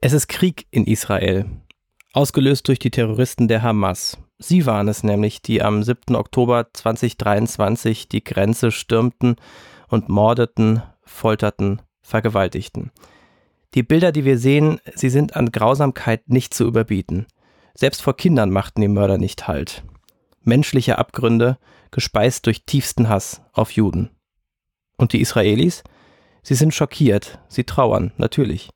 Es ist Krieg in Israel, ausgelöst durch die Terroristen der Hamas. Sie waren es nämlich, die am 7. Oktober 2023 die Grenze stürmten und mordeten, folterten, vergewaltigten. Die Bilder, die wir sehen, sie sind an Grausamkeit nicht zu überbieten. Selbst vor Kindern machten die Mörder nicht Halt. Menschliche Abgründe, gespeist durch tiefsten Hass auf Juden. Und die Israelis? Sie sind schockiert, sie trauern, natürlich.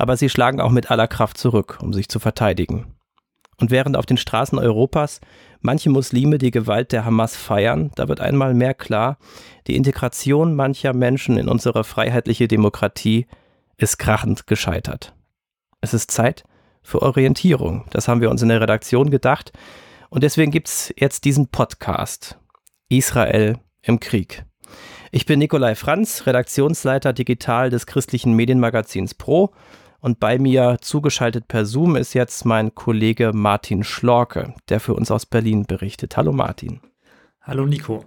Aber sie schlagen auch mit aller Kraft zurück, um sich zu verteidigen. Und während auf den Straßen Europas manche Muslime die Gewalt der Hamas feiern, da wird einmal mehr klar, die Integration mancher Menschen in unsere freiheitliche Demokratie ist krachend gescheitert. Es ist Zeit für Orientierung. Das haben wir uns in der Redaktion gedacht. Und deswegen gibt es jetzt diesen Podcast. Israel im Krieg. Ich bin Nikolai Franz, Redaktionsleiter digital des christlichen Medienmagazins Pro. Und bei mir zugeschaltet per Zoom ist jetzt mein Kollege Martin Schlorke, der für uns aus Berlin berichtet. Hallo Martin. Hallo Nico.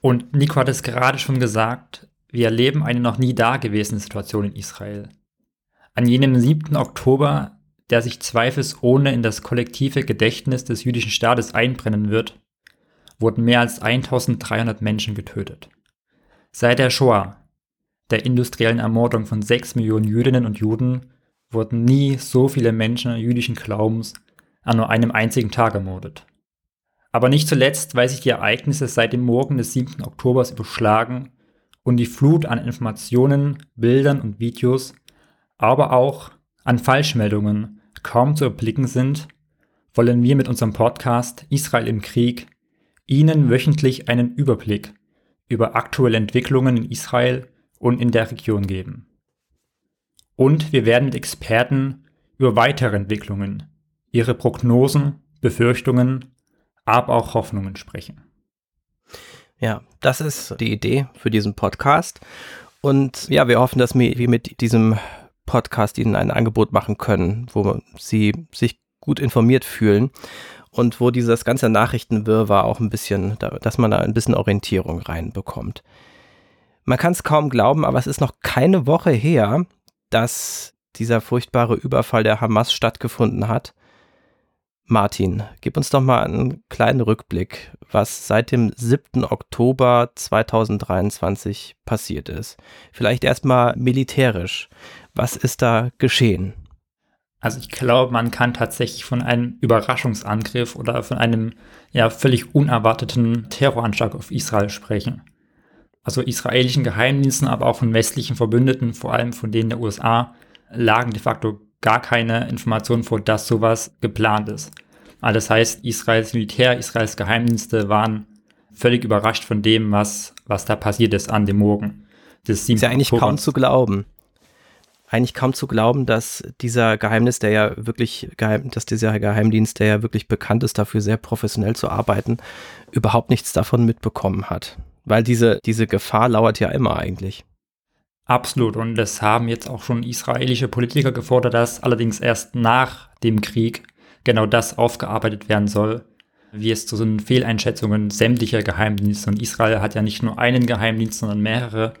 Und Nico hat es gerade schon gesagt, wir erleben eine noch nie dagewesene Situation in Israel. An jenem 7. Oktober, der sich zweifelsohne in das kollektive Gedächtnis des jüdischen Staates einbrennen wird, wurden mehr als 1300 Menschen getötet. Seit der Shoah, der industriellen Ermordung von 6 Millionen Jüdinnen und Juden, wurden nie so viele Menschen jüdischen Glaubens an nur einem einzigen Tag ermordet. Aber nicht zuletzt, weil sich die Ereignisse seit dem Morgen des 7. Oktobers überschlagen und die Flut an Informationen, Bildern und Videos, aber auch an Falschmeldungen kaum zu erblicken sind, wollen wir mit unserem Podcast Israel im Krieg Ihnen wöchentlich einen Überblick über aktuelle Entwicklungen in Israel und in der Region geben. Und wir werden mit Experten über weitere Entwicklungen, ihre Prognosen, Befürchtungen, aber auch Hoffnungen sprechen. Ja, das ist die Idee für diesen Podcast. Und ja, wir hoffen, dass wir mit diesem Podcast Ihnen ein Angebot machen können, wo Sie sich gut informiert fühlen und wo dieses ganze Nachrichtenwirrwarr auch ein bisschen, dass man da ein bisschen Orientierung reinbekommt. Man kann es kaum glauben, aber es ist noch keine Woche her, dass dieser furchtbare Überfall der Hamas stattgefunden hat. Martin, gib uns doch mal einen kleinen Rückblick, was seit dem 7. Oktober 2023 passiert ist. Vielleicht erstmal militärisch. Was ist da geschehen? Also ich glaube, man kann tatsächlich von einem Überraschungsangriff oder von einem ja völlig unerwarteten Terroranschlag auf Israel sprechen. Also israelischen Geheimdiensten, aber auch von westlichen Verbündeten, vor allem von denen der USA, lagen de facto gar keine Informationen vor, dass sowas geplant ist. Also das heißt, Israels Militär, Israels Geheimdienste waren völlig überrascht von dem, was, was da passiert ist an dem Morgen. Das ist ja eigentlich kaum zu glauben eigentlich kaum zu glauben, dass dieser Geheimnis, der ja wirklich geheim, dass dieser Geheimdienst, der ja wirklich bekannt ist, dafür sehr professionell zu arbeiten, überhaupt nichts davon mitbekommen hat. Weil diese, diese Gefahr lauert ja immer eigentlich. Absolut. Und das haben jetzt auch schon israelische Politiker gefordert, dass allerdings erst nach dem Krieg genau das aufgearbeitet werden soll, wie es zu so Fehleinschätzungen sämtlicher Geheimdienste. Und Israel hat ja nicht nur einen Geheimdienst, sondern mehrere.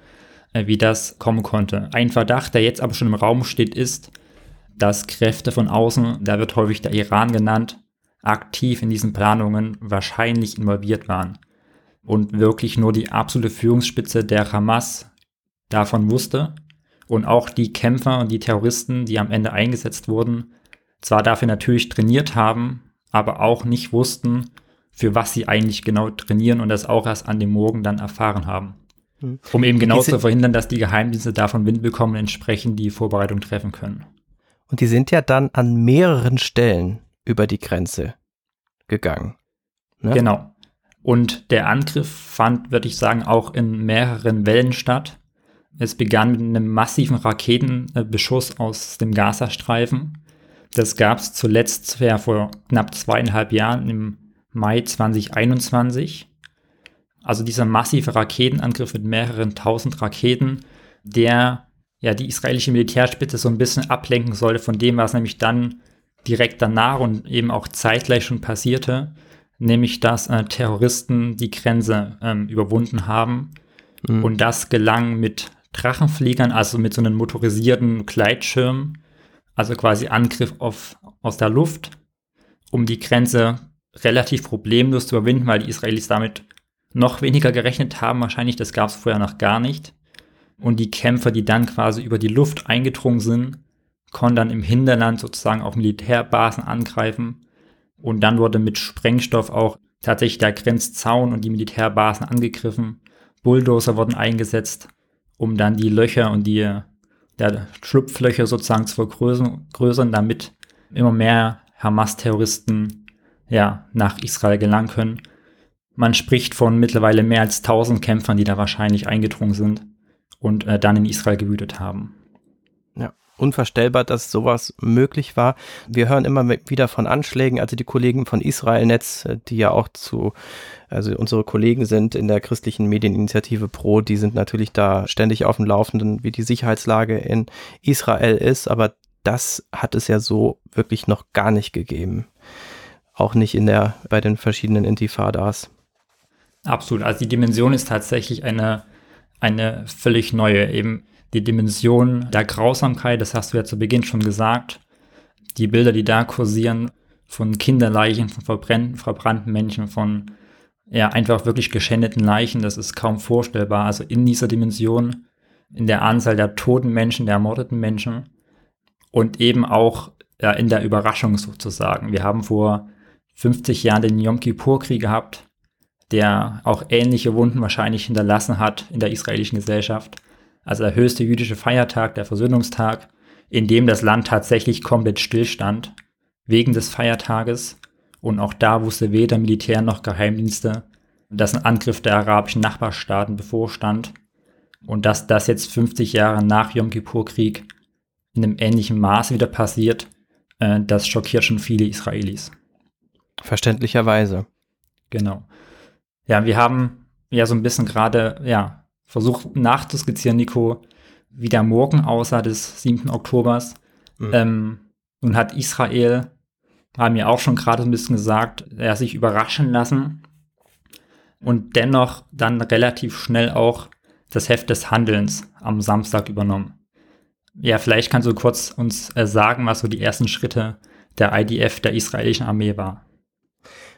Äh, wie das kommen konnte. Ein Verdacht, der jetzt aber schon im Raum steht, ist, dass Kräfte von außen, da wird häufig der Iran genannt, aktiv in diesen Planungen wahrscheinlich involviert waren und wirklich nur die absolute Führungsspitze der Hamas davon wusste und auch die Kämpfer und die Terroristen, die am Ende eingesetzt wurden, zwar dafür natürlich trainiert haben, aber auch nicht wussten, für was sie eigentlich genau trainieren und das auch erst an dem Morgen dann erfahren haben. Hm. Um eben genau zu verhindern, dass die Geheimdienste davon Wind bekommen, entsprechend die Vorbereitung treffen können. Und die sind ja dann an mehreren Stellen über die Grenze gegangen. Ne? Genau. Und der Angriff fand, würde ich sagen, auch in mehreren Wellen statt. Es begann mit einem massiven Raketenbeschuss aus dem Gazastreifen. Das gab es zuletzt ja, vor knapp zweieinhalb Jahren im Mai 2021. Also dieser massive Raketenangriff mit mehreren tausend Raketen, der ja die israelische Militärspitze so ein bisschen ablenken sollte von dem, was nämlich dann direkt danach und eben auch zeitgleich schon passierte, nämlich dass äh, Terroristen die Grenze ähm, überwunden haben. Mhm. Und das gelang mit Drachenfliegern, also mit so einem motorisierten Gleitschirm, also quasi Angriff auf, aus der Luft, um die Grenze relativ problemlos zu überwinden, weil die Israelis damit noch weniger gerechnet haben. Wahrscheinlich, das gab es vorher noch gar nicht. Und die Kämpfer, die dann quasi über die Luft eingedrungen sind, konnten dann im Hinterland sozusagen auch Militärbasen angreifen. Und dann wurde mit Sprengstoff auch tatsächlich der Grenzzaun und die Militärbasen angegriffen. Bulldozer wurden eingesetzt, um dann die Löcher und die der Schlupflöcher sozusagen zu vergrößern, damit immer mehr Hamas-Terroristen ja, nach Israel gelangen können. Man spricht von mittlerweile mehr als 1000 Kämpfern, die da wahrscheinlich eingedrungen sind und äh, dann in Israel gewütet haben. Unvorstellbar, dass sowas möglich war. Wir hören immer wieder von Anschlägen, also die Kollegen von Israel Netz, äh, die ja auch zu, also unsere Kollegen sind in der christlichen Medieninitiative Pro, die sind natürlich da ständig auf dem Laufenden, wie die Sicherheitslage in Israel ist, aber das hat es ja so wirklich noch gar nicht gegeben. Auch nicht in der, bei den verschiedenen Intifadas. Absolut. Also die Dimension ist tatsächlich eine, eine völlig neue. Eben die Dimension der Grausamkeit, das hast du ja zu Beginn schon gesagt. Die Bilder, die da kursieren von Kinderleichen, von verbrannten, verbrannten Menschen, von ja, einfach wirklich geschändeten Leichen, das ist kaum vorstellbar. Also in dieser Dimension, in der Anzahl der toten Menschen, der ermordeten Menschen und eben auch ja, in der Überraschung sozusagen. Wir haben vor 50 Jahren den Yom Kippur-Krieg gehabt, der auch ähnliche Wunden wahrscheinlich hinterlassen hat in der israelischen Gesellschaft also der höchste jüdische Feiertag, der Versöhnungstag, in dem das Land tatsächlich komplett stillstand, wegen des Feiertages. Und auch da wusste weder Militär noch Geheimdienste, dass ein Angriff der arabischen Nachbarstaaten bevorstand. Und dass das jetzt 50 Jahre nach Yom Kippur-Krieg in einem ähnlichen Maße wieder passiert, äh, das schockiert schon viele Israelis. Verständlicherweise. Genau. Ja, wir haben ja so ein bisschen gerade, ja, versuch nachzuskizzieren, Nico, wie der Morgen aussah des 7. Oktobers. Mhm. Ähm, nun hat Israel, haben mir auch schon gerade ein bisschen gesagt, er sich überraschen lassen und dennoch dann relativ schnell auch das Heft des Handelns am Samstag übernommen. Ja, vielleicht kannst du kurz uns äh, sagen, was so die ersten Schritte der IDF, der israelischen Armee war.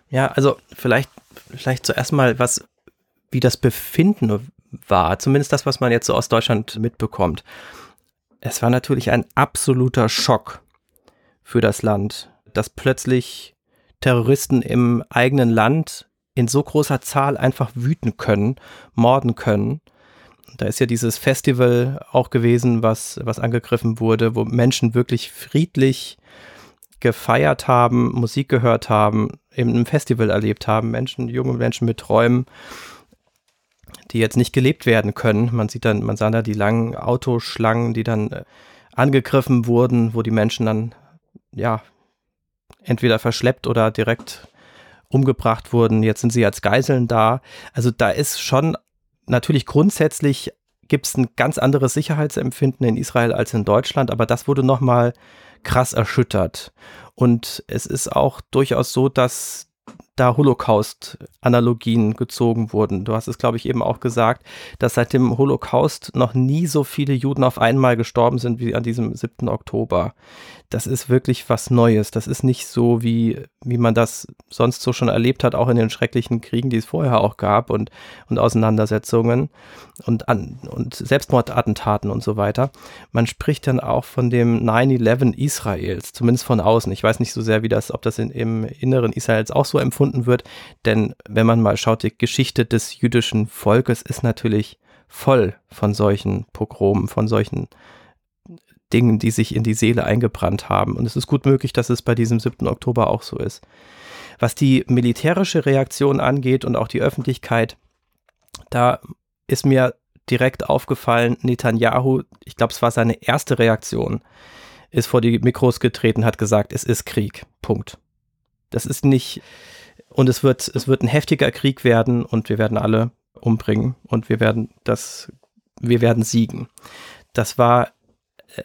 Ja, also vielleicht, vielleicht zuerst mal, was, wie das Befinden war. Zumindest das, was man jetzt so aus Deutschland mitbekommt. Es war natürlich ein absoluter Schock für das Land, dass plötzlich Terroristen im eigenen Land in so großer Zahl einfach wüten können, morden können. Da ist ja dieses Festival auch gewesen, was, was angegriffen wurde, wo Menschen wirklich friedlich gefeiert haben, Musik gehört haben, eben ein Festival erlebt haben, Menschen, junge Menschen mit Träumen die jetzt nicht gelebt werden können. Man sieht dann, man sah da die langen Autoschlangen, die dann äh, angegriffen wurden, wo die Menschen dann, ja, entweder verschleppt oder direkt umgebracht wurden. Jetzt sind sie als Geiseln da. Also da ist schon natürlich grundsätzlich gibt es ein ganz anderes Sicherheitsempfinden in Israel als in Deutschland, aber das wurde nochmal krass erschüttert. Und es ist auch durchaus so, dass da Holocaust-Analogien gezogen wurden. Du hast es, glaube ich, eben auch gesagt, dass seit dem Holocaust noch nie so viele Juden auf einmal gestorben sind wie an diesem 7. Oktober das ist wirklich was Neues. Das ist nicht so, wie, wie man das sonst so schon erlebt hat, auch in den schrecklichen Kriegen, die es vorher auch gab und, und Auseinandersetzungen und, an, und Selbstmordattentaten und so weiter. Man spricht dann auch von dem 9-11 Israels, zumindest von außen. Ich weiß nicht so sehr, wie das, ob das in, im Inneren Israels auch so empfunden wird, denn wenn man mal schaut, die Geschichte des jüdischen Volkes ist natürlich voll von solchen Pogromen, von solchen Dingen, die sich in die Seele eingebrannt haben. Und es ist gut möglich, dass es bei diesem 7. Oktober auch so ist. Was die militärische Reaktion angeht und auch die Öffentlichkeit, da ist mir direkt aufgefallen, Netanyahu, ich glaube, es war seine erste Reaktion, ist vor die Mikros getreten, hat gesagt, es ist Krieg. Punkt. Das ist nicht, und es wird, es wird ein heftiger Krieg werden und wir werden alle umbringen und wir werden das, wir werden siegen. Das war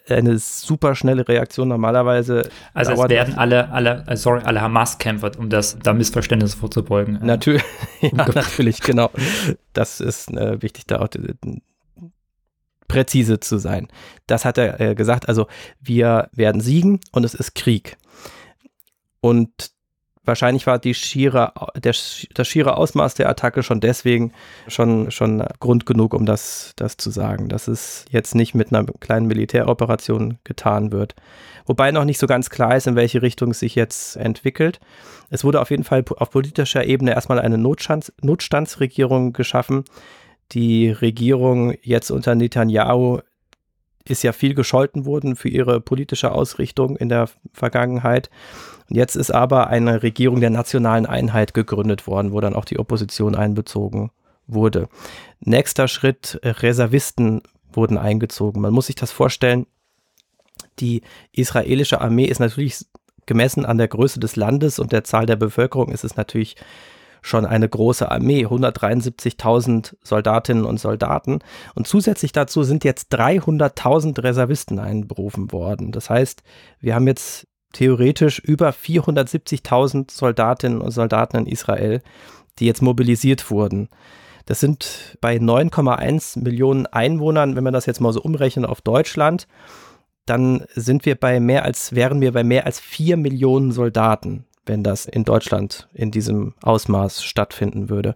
eine super schnelle Reaktion normalerweise. Also es werden alle, alle, äh, sorry, alle Hamas-Kämpfer, um das da Missverständnis vorzubeugen. Äh, natürlich, ja, natürlich, genau. Das ist äh, wichtig, da auch präzise zu sein. Das hat er äh, gesagt. Also wir werden siegen und es ist Krieg. Und wahrscheinlich war die schiere, der, das schiere Ausmaß der Attacke schon deswegen schon, schon Grund genug, um das, das zu sagen, dass es jetzt nicht mit einer kleinen Militäroperation getan wird. Wobei noch nicht so ganz klar ist, in welche Richtung es sich jetzt entwickelt. Es wurde auf jeden Fall auf politischer Ebene erstmal eine Notstands, Notstandsregierung geschaffen. Die Regierung jetzt unter Netanyahu ist ja viel gescholten worden für ihre politische Ausrichtung in der Vergangenheit. Und jetzt ist aber eine Regierung der nationalen Einheit gegründet worden, wo dann auch die Opposition einbezogen wurde. Nächster Schritt, äh, Reservisten wurden eingezogen. Man muss sich das vorstellen, die israelische Armee ist natürlich gemessen an der Größe des Landes und der Zahl der Bevölkerung ist es natürlich schon eine große Armee, 173.000 Soldatinnen und Soldaten. Und zusätzlich dazu sind jetzt 300.000 Reservisten einberufen worden. Das heißt, wir haben jetzt theoretisch über 470.000 Soldatinnen und Soldaten in Israel, die jetzt mobilisiert wurden. Das sind bei 9,1 Millionen Einwohnern, wenn man das jetzt mal so umrechnet auf Deutschland, dann sind wir bei mehr als, wären wir bei mehr als 4 Millionen Soldaten, wenn das in Deutschland in diesem Ausmaß stattfinden würde.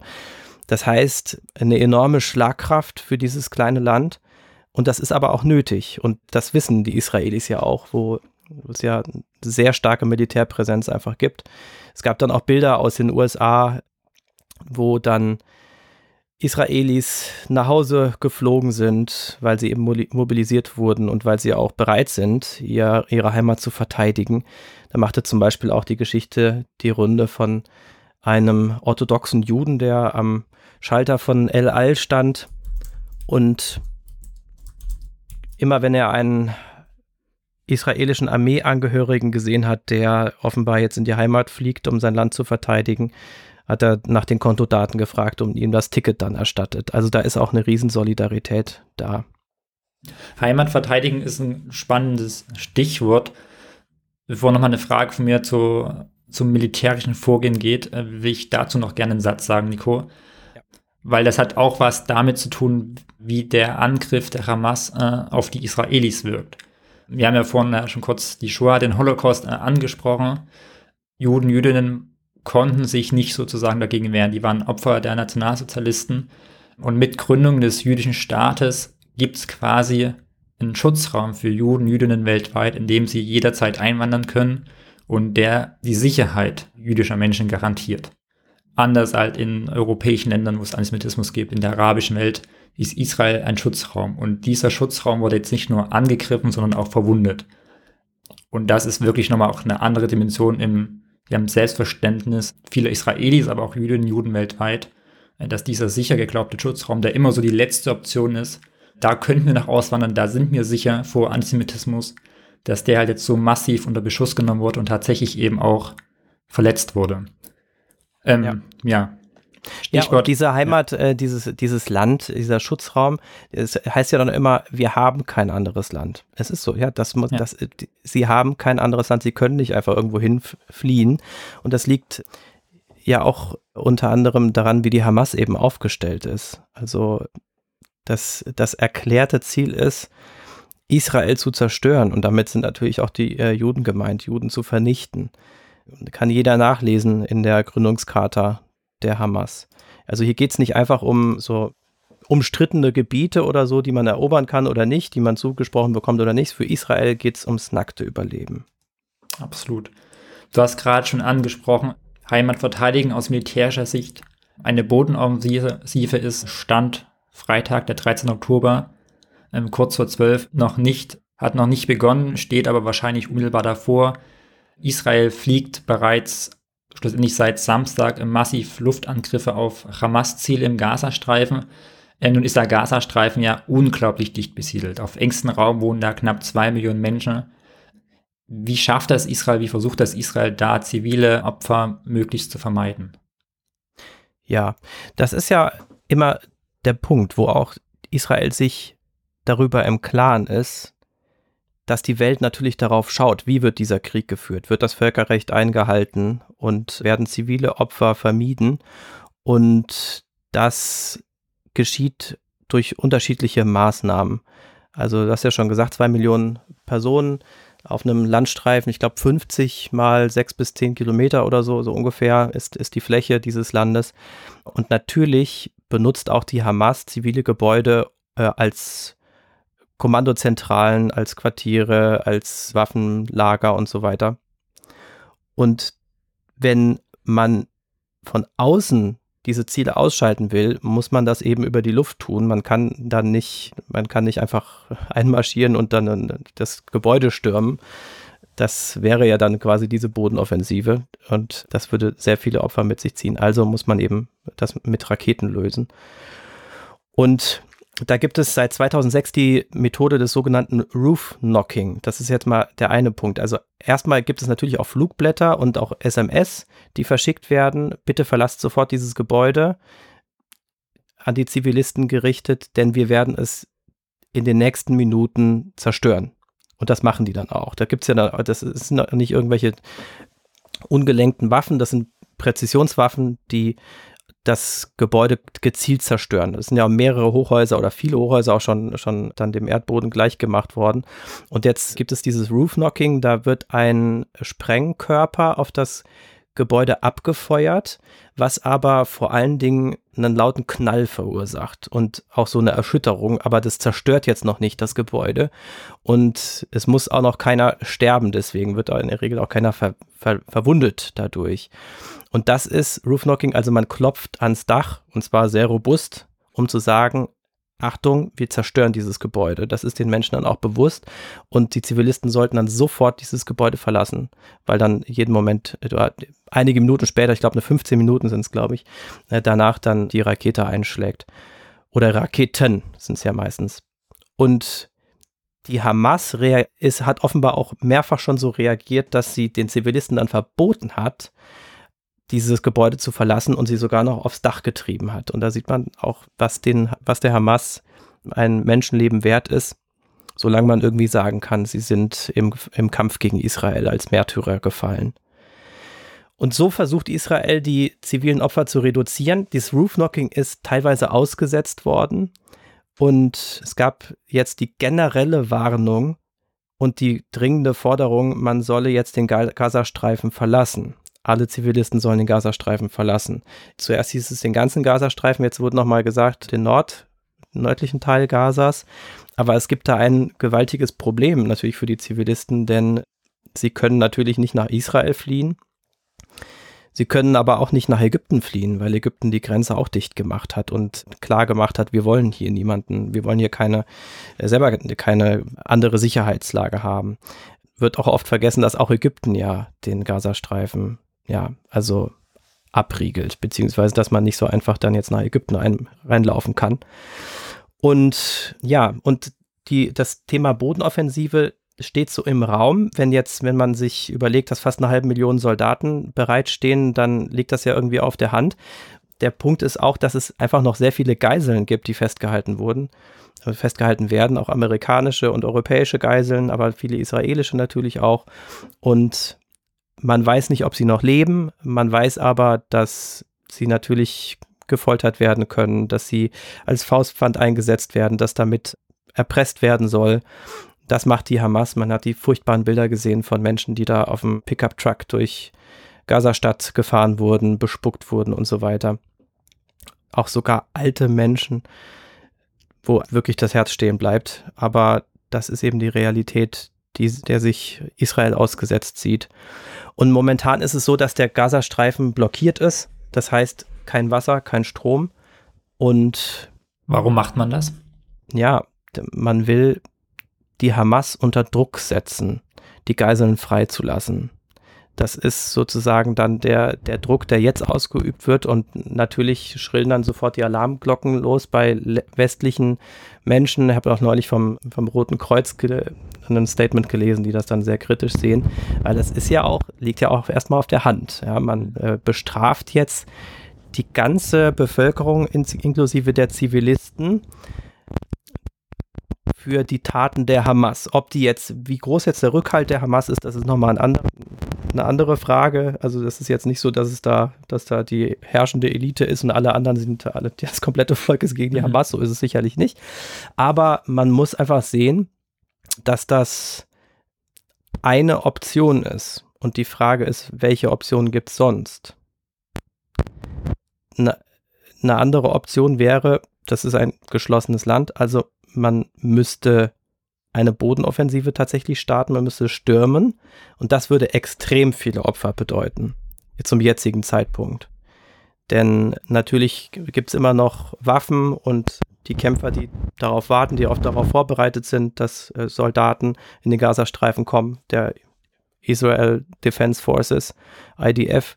Das heißt, eine enorme Schlagkraft für dieses kleine Land. Und das ist aber auch nötig. Und das wissen die Israelis ja auch, wo wo es ja sehr starke Militärpräsenz einfach gibt. Es gab dann auch Bilder aus den USA, wo dann Israelis nach Hause geflogen sind, weil sie eben mobilisiert wurden und weil sie auch bereit sind, ihr, ihre Heimat zu verteidigen. Da machte zum Beispiel auch die Geschichte die Runde von einem orthodoxen Juden, der am Schalter von El Al stand und immer wenn er einen israelischen Armeeangehörigen gesehen hat, der offenbar jetzt in die Heimat fliegt, um sein Land zu verteidigen, hat er nach den Kontodaten gefragt und ihm das Ticket dann erstattet. Also da ist auch eine Riesensolidarität da. Heimat verteidigen ist ein spannendes Stichwort. Bevor nochmal eine Frage von mir zu, zum militärischen Vorgehen geht, äh, will ich dazu noch gerne einen Satz sagen, Nico. Ja. Weil das hat auch was damit zu tun, wie der Angriff der Hamas äh, auf die Israelis wirkt wir haben ja vorhin ja schon kurz die Shoah, den Holocaust äh, angesprochen. Juden, Jüdinnen konnten sich nicht sozusagen dagegen wehren. Die waren Opfer der Nationalsozialisten. Und mit Gründung des jüdischen Staates gibt es quasi einen Schutzraum für Juden, Jüdinnen weltweit, in dem sie jederzeit einwandern können und der die Sicherheit jüdischer Menschen garantiert. Anders als in europäischen Ländern, wo es Antisemitismus gibt, in der arabischen Welt, ist Israel ein Schutzraum. Und dieser Schutzraum wurde jetzt nicht nur angegriffen, sondern auch verwundet. Und das ist wirklich nochmal auch eine andere Dimension im, im Selbstverständnis vieler Israelis, aber auch Jüdinnen, Juden weltweit, äh, dass dieser sicher geglaubte Schutzraum, der immer so die letzte Option ist, da könnten wir nach auswandern, da sind wir sicher vor Antisemitismus, dass der halt jetzt so massiv unter Beschuss genommen wurde und tatsächlich eben auch verletzt wurde. Ähm, ja. ja. Stichwort. Ja, und diese Heimat, ja. äh, dieses, dieses Land, dieser Schutzraum, es heißt ja dann immer, wir haben kein anderes Land. Es ist so, ja, das, ja. das, sie haben kein anderes Land, sie können nicht einfach irgendwo hinfliehen. Und das liegt ja auch unter anderem daran, wie die Hamas eben aufgestellt ist. Also das, das erklärte Ziel ist, Israel zu zerstören. Und damit sind natürlich auch die äh, Juden gemeint, Juden zu vernichten. Kann jeder nachlesen in der Gründungscharta der Hamas. Also hier geht es nicht einfach um so umstrittene Gebiete oder so, die man erobern kann oder nicht, die man zugesprochen bekommt oder nicht. Für Israel geht es ums nackte Überleben. Absolut. Du hast gerade schon angesprochen, Heimat verteidigen aus militärischer Sicht. Eine Bodenoffensive ist Stand Freitag, der 13. Oktober, ähm, kurz vor 12, noch nicht, hat noch nicht begonnen, steht aber wahrscheinlich unmittelbar davor. Israel fliegt bereits schlussendlich seit Samstag massiv Luftangriffe auf Hamas-Ziele im Gazastreifen. Äh, nun ist der Gazastreifen ja unglaublich dicht besiedelt. Auf engstem Raum wohnen da knapp zwei Millionen Menschen. Wie schafft das Israel, wie versucht das Israel da zivile Opfer möglichst zu vermeiden? Ja, das ist ja immer der Punkt, wo auch Israel sich darüber im Klaren ist, dass die Welt natürlich darauf schaut, wie wird dieser Krieg geführt? Wird das Völkerrecht eingehalten und werden zivile Opfer vermieden? Und das geschieht durch unterschiedliche Maßnahmen. Also du hast ja schon gesagt, zwei Millionen Personen auf einem Landstreifen, ich glaube 50 mal sechs bis zehn Kilometer oder so, so ungefähr ist, ist die Fläche dieses Landes. Und natürlich benutzt auch die Hamas zivile Gebäude äh, als Kommandozentralen, als Quartiere, als Waffenlager und so weiter. Und wenn man von außen diese Ziele ausschalten will, muss man das eben über die Luft tun. Man kann dann nicht, man kann nicht einfach einmarschieren und dann das Gebäude stürmen. Das wäre ja dann quasi diese Bodenoffensive und das würde sehr viele Opfer mit sich ziehen. Also muss man eben das mit Raketen lösen. Und da gibt es seit 2006 die Methode des sogenannten Roof Knocking. Das ist jetzt mal der eine Punkt. Also erstmal gibt es natürlich auch Flugblätter und auch SMS, die verschickt werden. Bitte verlasst sofort dieses Gebäude an die Zivilisten gerichtet, denn wir werden es in den nächsten Minuten zerstören. Und das machen die dann auch. Da gibt es ja, das sind nicht irgendwelche ungelenkten Waffen, das sind Präzisionswaffen, die das Gebäude gezielt zerstören. Es sind ja mehrere Hochhäuser oder viele Hochhäuser auch schon, schon dann dem Erdboden gleich gemacht worden. Und jetzt gibt es dieses Roof Knocking, da wird ein Sprengkörper auf das Gebäude abgefeuert, was aber vor allen Dingen einen lauten Knall verursacht und auch so eine Erschütterung, aber das zerstört jetzt noch nicht das Gebäude und es muss auch noch keiner sterben, deswegen wird in der Regel auch keiner ver ver verwundet dadurch. Und das ist Roof Knocking, also man klopft ans Dach und zwar sehr robust, um zu sagen, Achtung, wir zerstören dieses Gebäude. Das ist den Menschen dann auch bewusst und die Zivilisten sollten dann sofort dieses Gebäude verlassen, weil dann jeden Moment, einige Minuten später, ich glaube eine 15 Minuten sind es, glaube ich, äh, danach dann die Rakete einschlägt. Oder Raketen sind es ja meistens. Und die Hamas ist, hat offenbar auch mehrfach schon so reagiert, dass sie den Zivilisten dann verboten hat, dieses Gebäude zu verlassen und sie sogar noch aufs Dach getrieben hat. Und da sieht man auch, was, den, was der Hamas ein Menschenleben wert ist, solange man irgendwie sagen kann, sie sind im, im Kampf gegen Israel als Märtyrer gefallen. Und so versucht Israel, die zivilen Opfer zu reduzieren. Dieses Roof-Knocking ist teilweise ausgesetzt worden. Und es gab jetzt die generelle Warnung und die dringende Forderung, man solle jetzt den Gazastreifen verlassen alle Zivilisten sollen den Gazastreifen verlassen. Zuerst hieß es den ganzen Gazastreifen, jetzt wurde nochmal gesagt, den Nord, nördlichen Teil Gazas. Aber es gibt da ein gewaltiges Problem natürlich für die Zivilisten, denn sie können natürlich nicht nach Israel fliehen. Sie können aber auch nicht nach Ägypten fliehen, weil Ägypten die Grenze auch dicht gemacht hat und klar gemacht hat, wir wollen hier niemanden, wir wollen hier keine, äh, selber keine andere Sicherheitslage haben. Wird auch oft vergessen, dass auch Ägypten ja den Gazastreifen ja, also abriegelt, beziehungsweise dass man nicht so einfach dann jetzt nach Ägypten ein, reinlaufen kann. Und ja, und die, das Thema Bodenoffensive steht so im Raum. Wenn jetzt, wenn man sich überlegt, dass fast eine halbe Million Soldaten bereitstehen, dann liegt das ja irgendwie auf der Hand. Der Punkt ist auch, dass es einfach noch sehr viele Geiseln gibt, die festgehalten wurden, äh, festgehalten werden, auch amerikanische und europäische Geiseln, aber viele israelische natürlich auch. Und man weiß nicht, ob sie noch leben. Man weiß aber, dass sie natürlich gefoltert werden können, dass sie als Faustpfand eingesetzt werden, dass damit erpresst werden soll. Das macht die Hamas. Man hat die furchtbaren Bilder gesehen von Menschen, die da auf dem Pickup-Truck durch Gazastadt gefahren wurden, bespuckt wurden und so weiter. Auch sogar alte Menschen, wo wirklich das Herz stehen bleibt. Aber das ist eben die Realität, die, der sich Israel ausgesetzt sieht. Und momentan ist es so, dass der Gazastreifen blockiert ist. Das heißt, kein Wasser, kein Strom. Und warum macht man das? Ja, man will die Hamas unter Druck setzen, die Geiseln freizulassen. Das ist sozusagen dann der, der Druck, der jetzt ausgeübt wird. Und natürlich schrillen dann sofort die Alarmglocken los bei westlichen Menschen. Ich habe auch neulich vom, vom Roten Kreuz ein Statement gelesen, die das dann sehr kritisch sehen. Weil das ist ja auch, liegt ja auch erstmal auf der Hand. Ja, man äh, bestraft jetzt die ganze Bevölkerung inklusive der Zivilisten für die Taten der Hamas. Ob die jetzt, wie groß jetzt der Rückhalt der Hamas ist, das ist nochmal ein anderer eine andere Frage. Also das ist jetzt nicht so, dass es da, dass da die herrschende Elite ist und alle anderen sind alle, das komplette Volk ist gegen die mhm. Hamas. So ist es sicherlich nicht. Aber man muss einfach sehen, dass das eine Option ist. Und die Frage ist, welche Option gibt es sonst? Eine, eine andere Option wäre, das ist ein geschlossenes Land, also man müsste eine Bodenoffensive tatsächlich starten, man müsste stürmen und das würde extrem viele Opfer bedeuten, zum jetzigen Zeitpunkt. Denn natürlich gibt es immer noch Waffen und die Kämpfer, die darauf warten, die auch darauf vorbereitet sind, dass äh, Soldaten in den Gazastreifen kommen, der Israel Defense Forces, IDF.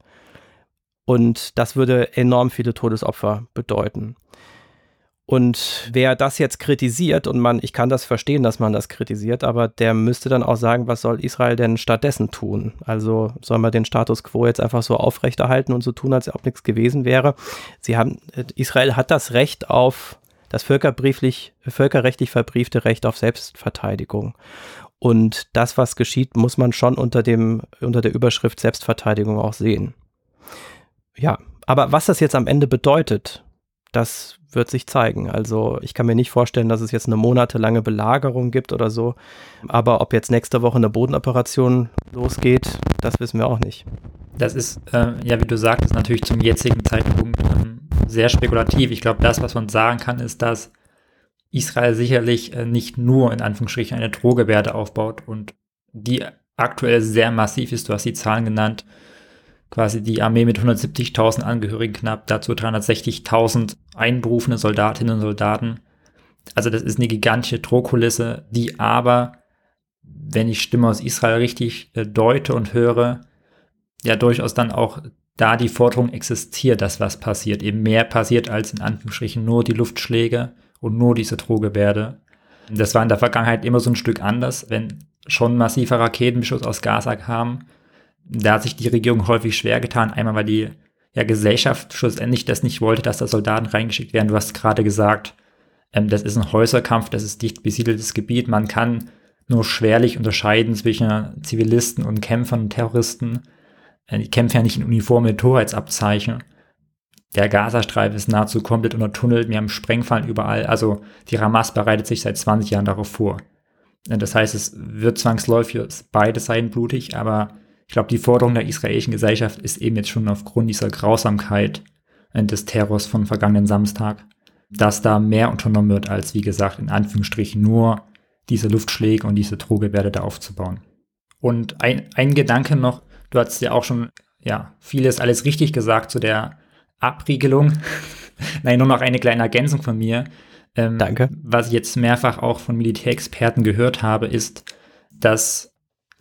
Und das würde enorm viele Todesopfer bedeuten. Und wer das jetzt kritisiert, und man, ich kann das verstehen, dass man das kritisiert, aber der müsste dann auch sagen, was soll Israel denn stattdessen tun? Also soll man den Status quo jetzt einfach so aufrechterhalten und so tun, als ob nichts gewesen wäre? Sie haben, Israel hat das Recht auf das völkerbrieflich, völkerrechtlich verbriefte Recht auf Selbstverteidigung. Und das, was geschieht, muss man schon unter dem, unter der Überschrift Selbstverteidigung auch sehen. Ja, aber was das jetzt am Ende bedeutet, das wird sich zeigen. Also ich kann mir nicht vorstellen, dass es jetzt eine monatelange Belagerung gibt oder so. Aber ob jetzt nächste Woche eine Bodenoperation losgeht, das wissen wir auch nicht. Das ist, äh, ja, wie du sagtest, natürlich zum jetzigen Zeitpunkt ähm, sehr spekulativ. Ich glaube, das, was man sagen kann, ist, dass Israel sicherlich äh, nicht nur in Anführungsstrichen eine Drohgebärde aufbaut und die aktuell sehr massiv ist. Du hast die Zahlen genannt quasi die Armee mit 170.000 Angehörigen knapp, dazu 360.000 einberufene Soldatinnen und Soldaten. Also das ist eine gigantische Drohkulisse, die aber, wenn ich Stimme aus Israel richtig äh, deute und höre, ja durchaus dann auch da die Forderung existiert, dass was passiert, eben mehr passiert als in Anführungsstrichen nur die Luftschläge und nur diese Drohgebärde. Das war in der Vergangenheit immer so ein Stück anders, wenn schon massiver Raketenbeschuss aus Gaza kam, da hat sich die Regierung häufig schwer getan. Einmal, weil die ja, Gesellschaft schlussendlich das nicht wollte, dass da Soldaten reingeschickt werden. Du hast gerade gesagt, ähm, das ist ein Häuserkampf, das ist dicht besiedeltes Gebiet. Man kann nur schwerlich unterscheiden zwischen Zivilisten und Kämpfern und Terroristen. Äh, die kämpfen ja nicht in Uniform mit Torheitsabzeichen. Der Gazastreifen ist nahezu komplett untertunnelt. Wir haben Sprengfallen überall. Also die Hamas bereitet sich seit 20 Jahren darauf vor. Äh, das heißt, es wird zwangsläufig beide Seiten blutig, aber ich glaube, die Forderung der israelischen Gesellschaft ist eben jetzt schon aufgrund dieser Grausamkeit äh, des Terrors von vergangenen Samstag, dass da mehr unternommen wird, als wie gesagt, in Anführungsstrichen nur diese Luftschläge und diese Drohgebärde da aufzubauen. Und ein, ein Gedanke noch, du hast ja auch schon, ja, vieles alles richtig gesagt zu der Abriegelung. Nein, nur noch eine kleine Ergänzung von mir. Ähm, Danke. Was ich jetzt mehrfach auch von Militärexperten gehört habe, ist, dass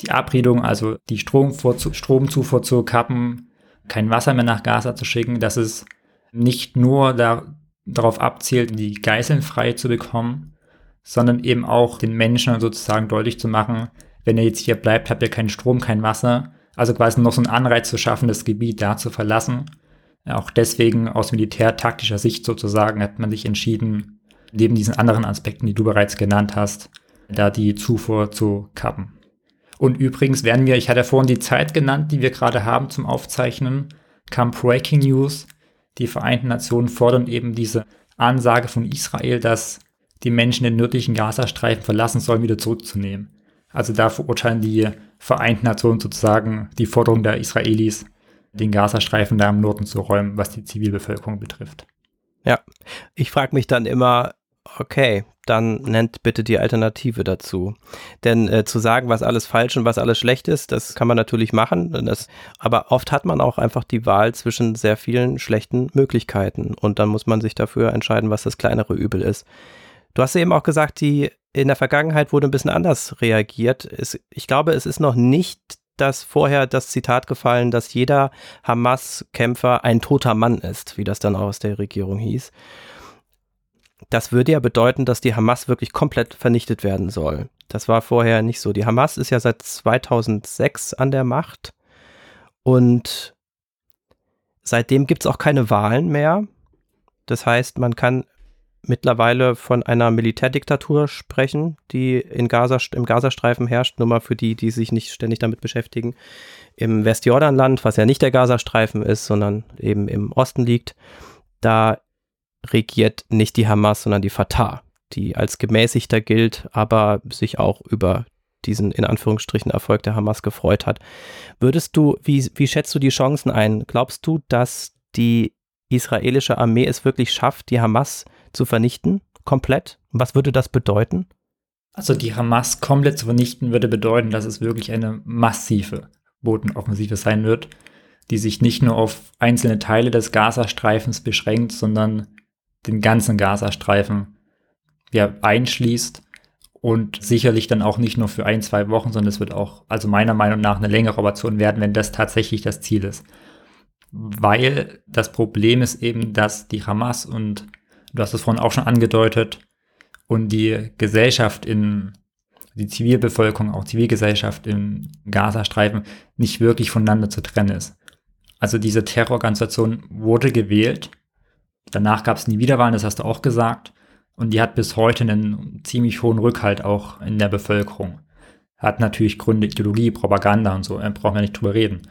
die Abriedung, also die Stromzufuhr zu kappen, kein Wasser mehr nach Gaza zu schicken, dass es nicht nur da, darauf abzielt, die Geiseln frei zu bekommen, sondern eben auch den Menschen sozusagen deutlich zu machen, wenn ihr jetzt hier bleibt, habt ihr keinen Strom, kein Wasser. Also quasi noch so einen Anreiz zu schaffen, das Gebiet da zu verlassen. Auch deswegen aus militärtaktischer Sicht sozusagen hat man sich entschieden, neben diesen anderen Aspekten, die du bereits genannt hast, da die Zufuhr zu kappen. Und übrigens werden wir, ich hatte vorhin die Zeit genannt, die wir gerade haben zum Aufzeichnen, kam Breaking News. Die Vereinten Nationen fordern eben diese Ansage von Israel, dass die Menschen den nördlichen Gazastreifen verlassen sollen, wieder zurückzunehmen. Also da verurteilen die Vereinten Nationen sozusagen die Forderung der Israelis, den Gazastreifen da im Norden zu räumen, was die Zivilbevölkerung betrifft. Ja, ich frage mich dann immer, okay, dann nennt bitte die Alternative dazu. Denn äh, zu sagen, was alles falsch und was alles schlecht ist, das kann man natürlich machen. Das, aber oft hat man auch einfach die Wahl zwischen sehr vielen schlechten Möglichkeiten. Und dann muss man sich dafür entscheiden, was das kleinere Übel ist. Du hast eben auch gesagt, die in der Vergangenheit wurde ein bisschen anders reagiert. Es, ich glaube, es ist noch nicht das vorher das Zitat gefallen, dass jeder Hamas-Kämpfer ein toter Mann ist, wie das dann aus der Regierung hieß das würde ja bedeuten, dass die Hamas wirklich komplett vernichtet werden soll. Das war vorher nicht so. Die Hamas ist ja seit 2006 an der Macht und seitdem gibt es auch keine Wahlen mehr. Das heißt, man kann mittlerweile von einer Militärdiktatur sprechen, die in Gaza, im Gazastreifen herrscht. Nur mal für die, die sich nicht ständig damit beschäftigen. Im Westjordanland, was ja nicht der Gazastreifen ist, sondern eben im Osten liegt, da regiert nicht die Hamas, sondern die Fatah, die als gemäßigter gilt, aber sich auch über diesen in Anführungsstrichen Erfolg der Hamas gefreut hat. Würdest du, wie, wie schätzt du die Chancen ein? Glaubst du, dass die israelische Armee es wirklich schafft, die Hamas zu vernichten, komplett? Was würde das bedeuten? Also die Hamas komplett zu vernichten würde bedeuten, dass es wirklich eine massive Bodenoffensive sein wird, die sich nicht nur auf einzelne Teile des Gazastreifens beschränkt, sondern den ganzen Gazastreifen ja, einschließt und sicherlich dann auch nicht nur für ein, zwei Wochen, sondern es wird auch, also meiner Meinung nach, eine längere Operation werden, wenn das tatsächlich das Ziel ist. Weil das Problem ist eben, dass die Hamas und du hast es vorhin auch schon angedeutet, und die Gesellschaft in, die Zivilbevölkerung, auch Zivilgesellschaft im Gazastreifen nicht wirklich voneinander zu trennen ist. Also diese Terrororganisation wurde gewählt, danach gab es nie Wiederwahlen, das hast du auch gesagt, und die hat bis heute einen ziemlich hohen Rückhalt auch in der Bevölkerung. Hat natürlich Gründe, Ideologie, Propaganda und so, äh, brauchen wir nicht drüber reden.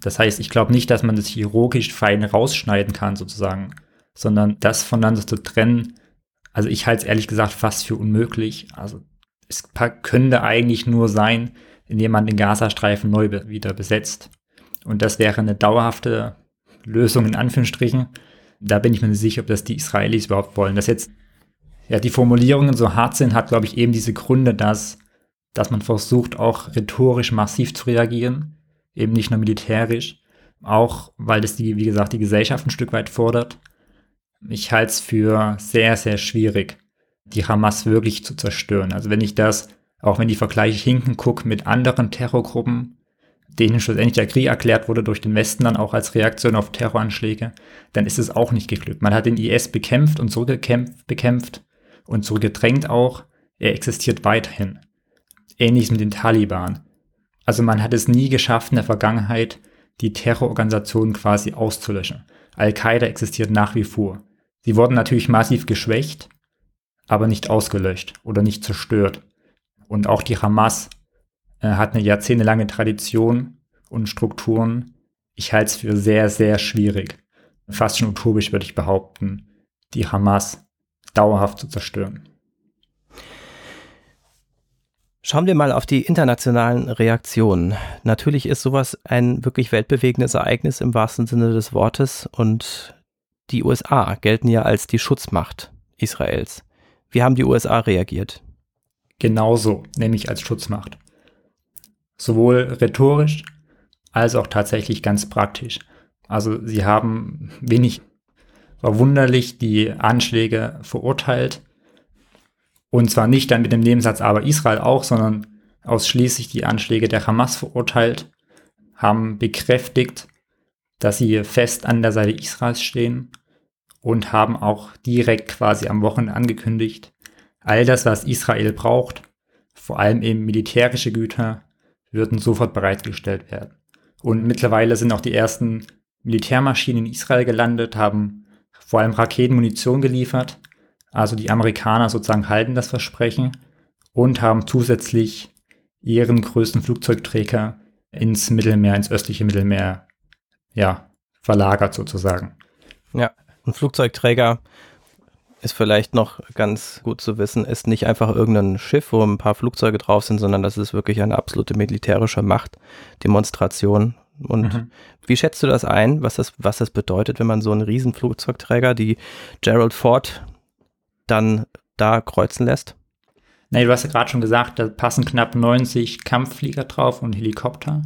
Das heißt, ich glaube nicht, dass man das chirurgisch fein rausschneiden kann, sozusagen, sondern das voneinander zu trennen, also ich halte es ehrlich gesagt fast für unmöglich. Also es könnte eigentlich nur sein, indem man den Gazastreifen neu wieder besetzt. Und das wäre eine dauerhafte Lösung in Anführungsstrichen. Da bin ich mir nicht sicher, ob das die Israelis überhaupt wollen. Dass jetzt ja, die Formulierungen so hart sind, hat, glaube ich, eben diese Gründe, dass, dass man versucht, auch rhetorisch massiv zu reagieren, eben nicht nur militärisch, auch weil das die, wie gesagt, die Gesellschaft ein Stück weit fordert. Ich halte es für sehr, sehr schwierig, die Hamas wirklich zu zerstören. Also wenn ich das, auch wenn die Vergleiche hinken gucke mit anderen Terrorgruppen, denen schlussendlich der Krieg erklärt wurde durch den Westen dann auch als Reaktion auf Terroranschläge, dann ist es auch nicht geglückt. Man hat den IS bekämpft und zurückgekämpft bekämpft und zurückgedrängt auch. Er existiert weiterhin. Ähnlich mit den Taliban. Also man hat es nie geschafft in der Vergangenheit, die Terrororganisation quasi auszulöschen. Al-Qaida existiert nach wie vor. Sie wurden natürlich massiv geschwächt, aber nicht ausgelöscht oder nicht zerstört. Und auch die Hamas hat eine jahrzehntelange Tradition und Strukturen. Ich halte es für sehr, sehr schwierig, fast schon utopisch würde ich behaupten, die Hamas dauerhaft zu zerstören. Schauen wir mal auf die internationalen Reaktionen. Natürlich ist sowas ein wirklich weltbewegendes Ereignis im wahrsten Sinne des Wortes und die USA gelten ja als die Schutzmacht Israels. Wie haben die USA reagiert? Genauso, nämlich als Schutzmacht. Sowohl rhetorisch als auch tatsächlich ganz praktisch. Also sie haben wenig verwunderlich die Anschläge verurteilt. Und zwar nicht dann mit dem Nebensatz, aber Israel auch, sondern ausschließlich die Anschläge der Hamas verurteilt, haben bekräftigt, dass sie fest an der Seite Israels stehen und haben auch direkt quasi am Wochenende angekündigt, all das, was Israel braucht, vor allem eben militärische Güter, würden sofort bereitgestellt werden. Und mittlerweile sind auch die ersten Militärmaschinen in Israel gelandet, haben vor allem Raketenmunition geliefert. Also die Amerikaner sozusagen halten das Versprechen und haben zusätzlich ihren größten Flugzeugträger ins Mittelmeer, ins östliche Mittelmeer ja, verlagert sozusagen. Ja, ein Flugzeugträger ist vielleicht noch ganz gut zu wissen, ist nicht einfach irgendein Schiff, wo ein paar Flugzeuge drauf sind, sondern das ist wirklich eine absolute militärische Machtdemonstration. Und mhm. wie schätzt du das ein, was das, was das bedeutet, wenn man so einen riesen Flugzeugträger, die Gerald Ford, dann da kreuzen lässt? Nee, du hast ja gerade schon gesagt, da passen knapp 90 Kampfflieger drauf und Helikopter.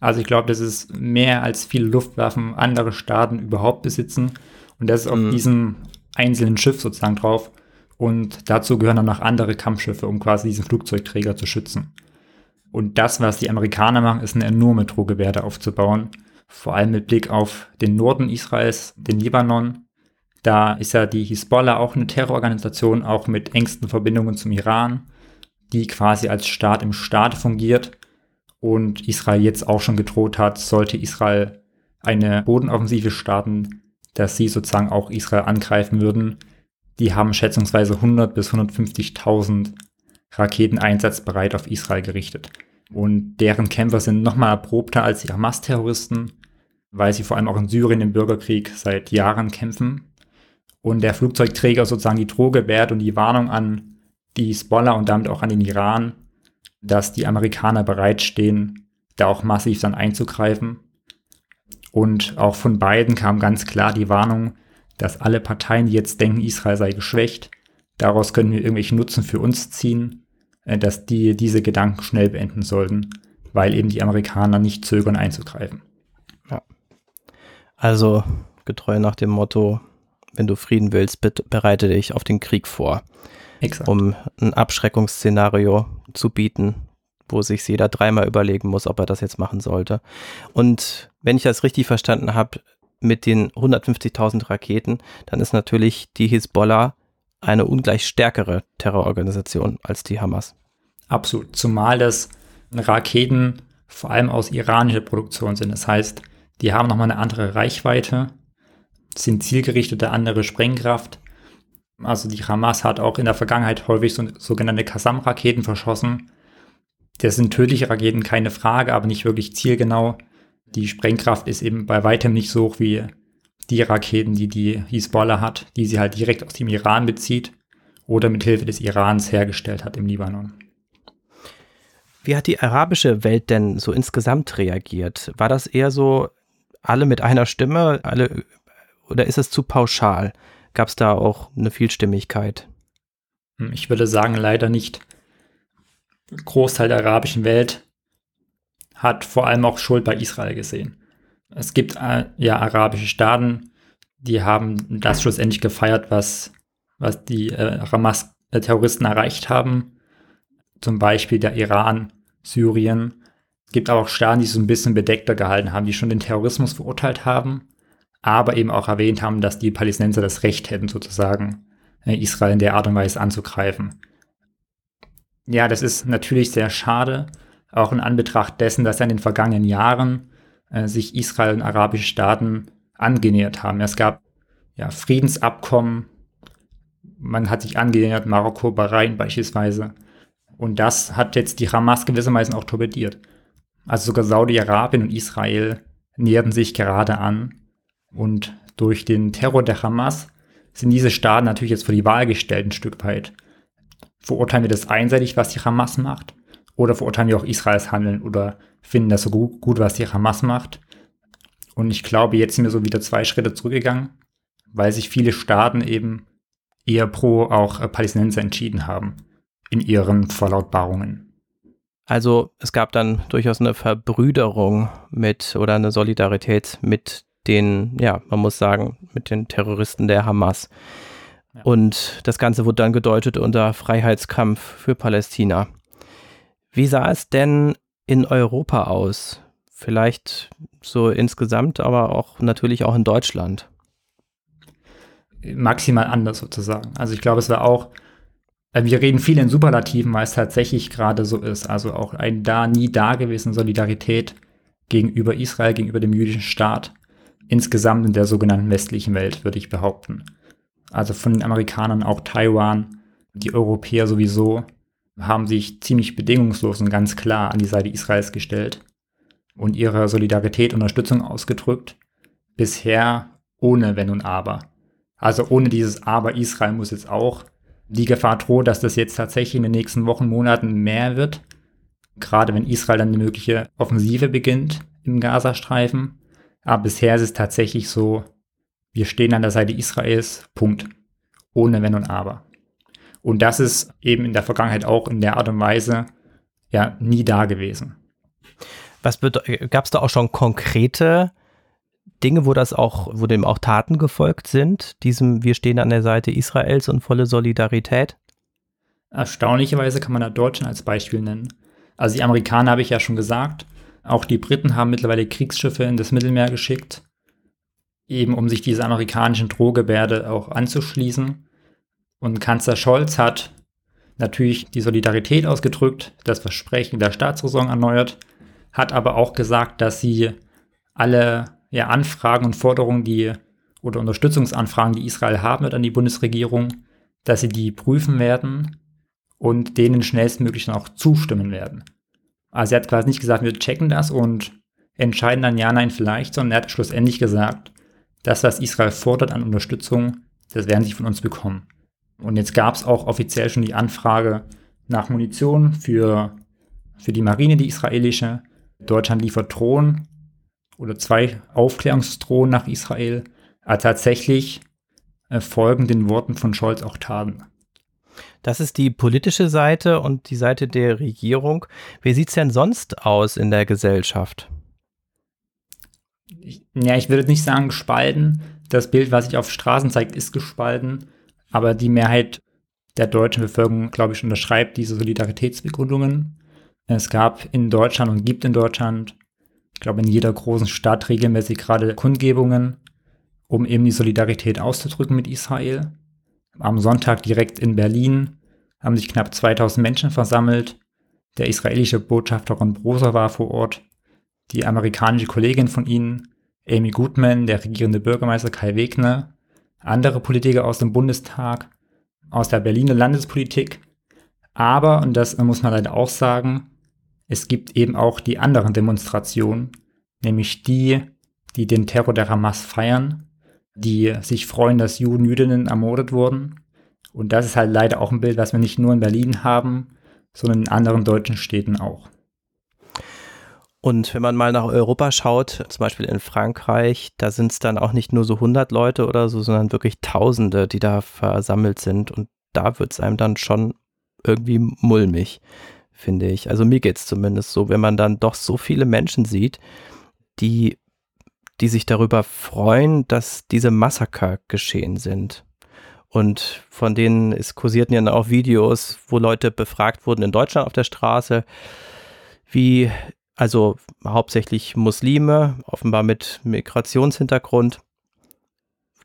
Also ich glaube, das ist mehr als viele Luftwaffen andere Staaten überhaupt besitzen. Und das ist auf mhm. diesem einzelnen Schiff sozusagen drauf. Und dazu gehören dann noch andere Kampfschiffe, um quasi diesen Flugzeugträger zu schützen. Und das, was die Amerikaner machen, ist eine enorme Drohgebärde aufzubauen. Vor allem mit Blick auf den Norden Israels, den Libanon. Da ist ja die Hisbollah auch eine Terrororganisation, auch mit engsten Verbindungen zum Iran, die quasi als Staat im Staat fungiert und Israel jetzt auch schon gedroht hat, sollte Israel eine Bodenoffensive starten, dass sie sozusagen auch Israel angreifen würden. die haben schätzungsweise 100 bis 150.000 Raketen einsatzbereit auf Israel gerichtet. Und deren Kämpfer sind nochmal erprobter als die Hamas-Terroristen, weil sie vor allem auch in Syrien im Bürgerkrieg seit Jahren kämpfen. Und der Flugzeugträger sozusagen die Droge wehrt und die Warnung an die Hisbollah und damit auch an den Iran, dass die Amerikaner bereitstehen, da auch massiv dann einzugreifen. Und auch von beiden kam ganz klar die Warnung, dass alle Parteien, die jetzt denken, Israel sei geschwächt, daraus können wir irgendwelchen Nutzen für uns ziehen, äh, dass die diese Gedanken schnell beenden sollten, weil eben die Amerikaner nicht zögern einzugreifen. Ja. Also getreu nach dem Motto, wenn du Frieden willst, bereite dich auf den Krieg vor. Exakt. Um ein Abschreckungsszenario zu bieten, wo sich jeder dreimal überlegen muss, ob er das jetzt machen sollte. Und wenn ich das richtig verstanden habe, mit den 150.000 Raketen, dann ist natürlich die Hisbollah eine ungleich stärkere Terrororganisation als die Hamas. Absolut. Zumal das Raketen vor allem aus iranischer Produktion sind. Das heißt, die haben nochmal eine andere Reichweite, sind zielgerichtete andere Sprengkraft. Also die Hamas hat auch in der Vergangenheit häufig so, sogenannte Qassam-Raketen verschossen. Das sind tödliche Raketen, keine Frage, aber nicht wirklich zielgenau. Die Sprengkraft ist eben bei weitem nicht so hoch wie die Raketen, die die Hisbollah hat, die sie halt direkt aus dem Iran bezieht oder mit Hilfe des Irans hergestellt hat im Libanon. Wie hat die arabische Welt denn so insgesamt reagiert? War das eher so alle mit einer Stimme, alle oder ist es zu pauschal? Gab es da auch eine Vielstimmigkeit? Hm, ich würde sagen, leider nicht. Großteil der arabischen Welt hat vor allem auch Schuld bei Israel gesehen. Es gibt äh, ja arabische Staaten, die haben das schlussendlich gefeiert, was, was die äh, Hamas-Terroristen erreicht haben. Zum Beispiel der Iran, Syrien. Es gibt aber auch Staaten, die es so ein bisschen bedeckter gehalten haben, die schon den Terrorismus verurteilt haben, aber eben auch erwähnt haben, dass die Palästinenser das Recht hätten, sozusagen äh, Israel in der Art und Weise anzugreifen. Ja, das ist natürlich sehr schade, auch in Anbetracht dessen, dass in den vergangenen Jahren äh, sich Israel und arabische Staaten angenähert haben. Es gab ja, Friedensabkommen, man hat sich angenähert, Marokko, Bahrain beispielsweise. Und das hat jetzt die Hamas gewissermaßen auch torpediert. Also sogar Saudi-Arabien und Israel näherten sich gerade an. Und durch den Terror der Hamas sind diese Staaten natürlich jetzt vor die Wahl gestellt, ein Stück weit. Verurteilen wir das einseitig, was die Hamas macht? Oder verurteilen wir auch Israels Handeln oder finden das so gut, gut, was die Hamas macht? Und ich glaube, jetzt sind wir so wieder zwei Schritte zurückgegangen, weil sich viele Staaten eben eher pro auch äh, Palästinenser entschieden haben in ihren Verlautbarungen. Also es gab dann durchaus eine Verbrüderung mit oder eine Solidarität mit den, ja, man muss sagen, mit den Terroristen der Hamas. Ja. Und das Ganze wurde dann gedeutet unter Freiheitskampf für Palästina. Wie sah es denn in Europa aus? Vielleicht so insgesamt, aber auch natürlich auch in Deutschland. Maximal anders sozusagen. Also ich glaube, es war auch, äh, wir reden viel in Superlativen, weil es tatsächlich gerade so ist. Also auch ein da, nie da gewesen Solidarität gegenüber Israel, gegenüber dem jüdischen Staat. Insgesamt in der sogenannten westlichen Welt, würde ich behaupten. Also von den Amerikanern auch Taiwan, die Europäer sowieso haben sich ziemlich bedingungslos und ganz klar an die Seite Israels gestellt und ihre Solidarität und Unterstützung ausgedrückt. Bisher ohne Wenn und Aber. Also ohne dieses Aber Israel muss jetzt auch. Die Gefahr droht, dass das jetzt tatsächlich in den nächsten Wochen, Monaten mehr wird. Gerade wenn Israel dann eine mögliche Offensive beginnt im Gazastreifen. Aber bisher ist es tatsächlich so, wir stehen an der Seite Israels, Punkt. Ohne Wenn und Aber. Und das ist eben in der Vergangenheit auch in der Art und Weise ja nie da gewesen. Was gab es da auch schon konkrete Dinge, wo das auch, wo dem auch Taten gefolgt sind? Diesem, wir stehen an der Seite Israels und volle Solidarität? Erstaunlicherweise kann man da Deutschland als Beispiel nennen. Also die Amerikaner habe ich ja schon gesagt. Auch die Briten haben mittlerweile Kriegsschiffe in das Mittelmeer geschickt, eben um sich dieser amerikanischen Drohgebärde auch anzuschließen. Und Kanzler Scholz hat natürlich die Solidarität ausgedrückt, das Versprechen der Staatsräson erneuert, hat aber auch gesagt, dass sie alle ja, Anfragen und Forderungen, die oder Unterstützungsanfragen, die Israel haben wird an die Bundesregierung, dass sie die prüfen werden und denen schnellstmöglich auch zustimmen werden. Also er hat quasi nicht gesagt, wir checken das und entscheiden dann ja, nein, vielleicht, sondern er hat schlussendlich gesagt, das, was Israel fordert an Unterstützung, das werden sie von uns bekommen. Und jetzt gab es auch offiziell schon die Anfrage nach Munition für, für die Marine, die israelische. Deutschland liefert Drohnen oder zwei Aufklärungsdrohnen nach Israel. Aber tatsächlich äh, folgen den Worten von Scholz auch Taten. Das ist die politische Seite und die Seite der Regierung. Wie sieht es denn sonst aus in der Gesellschaft? Ich, ja, ich würde nicht sagen gespalten. Das Bild, was sich auf Straßen zeigt, ist gespalten. Aber die Mehrheit der deutschen Bevölkerung, glaube ich, unterschreibt diese Solidaritätsbegründungen. Es gab in Deutschland und gibt in Deutschland, ich glaube, in jeder großen Stadt regelmäßig gerade Kundgebungen, um eben die Solidarität auszudrücken mit Israel. Am Sonntag direkt in Berlin haben sich knapp 2000 Menschen versammelt. Der israelische Botschafter Ron Broser war vor Ort. Die amerikanische Kollegin von ihnen, Amy Goodman, der regierende Bürgermeister Kai Wegner, andere Politiker aus dem Bundestag, aus der Berliner Landespolitik. Aber, und das muss man leider auch sagen, es gibt eben auch die anderen Demonstrationen, nämlich die, die den Terror der Hamas feiern, die sich freuen, dass Juden, Jüdinnen ermordet wurden. Und das ist halt leider auch ein Bild, was wir nicht nur in Berlin haben, sondern in anderen deutschen Städten auch. Und wenn man mal nach Europa schaut, zum Beispiel in Frankreich, da sind es dann auch nicht nur so 100 Leute oder so, sondern wirklich Tausende, die da versammelt sind. Und da wird es einem dann schon irgendwie mulmig, finde ich. Also mir geht es zumindest so, wenn man dann doch so viele Menschen sieht, die, die sich darüber freuen, dass diese Massaker geschehen sind. Und von denen es kursierten ja auch Videos, wo Leute befragt wurden in Deutschland auf der Straße, wie also hauptsächlich Muslime, offenbar mit Migrationshintergrund,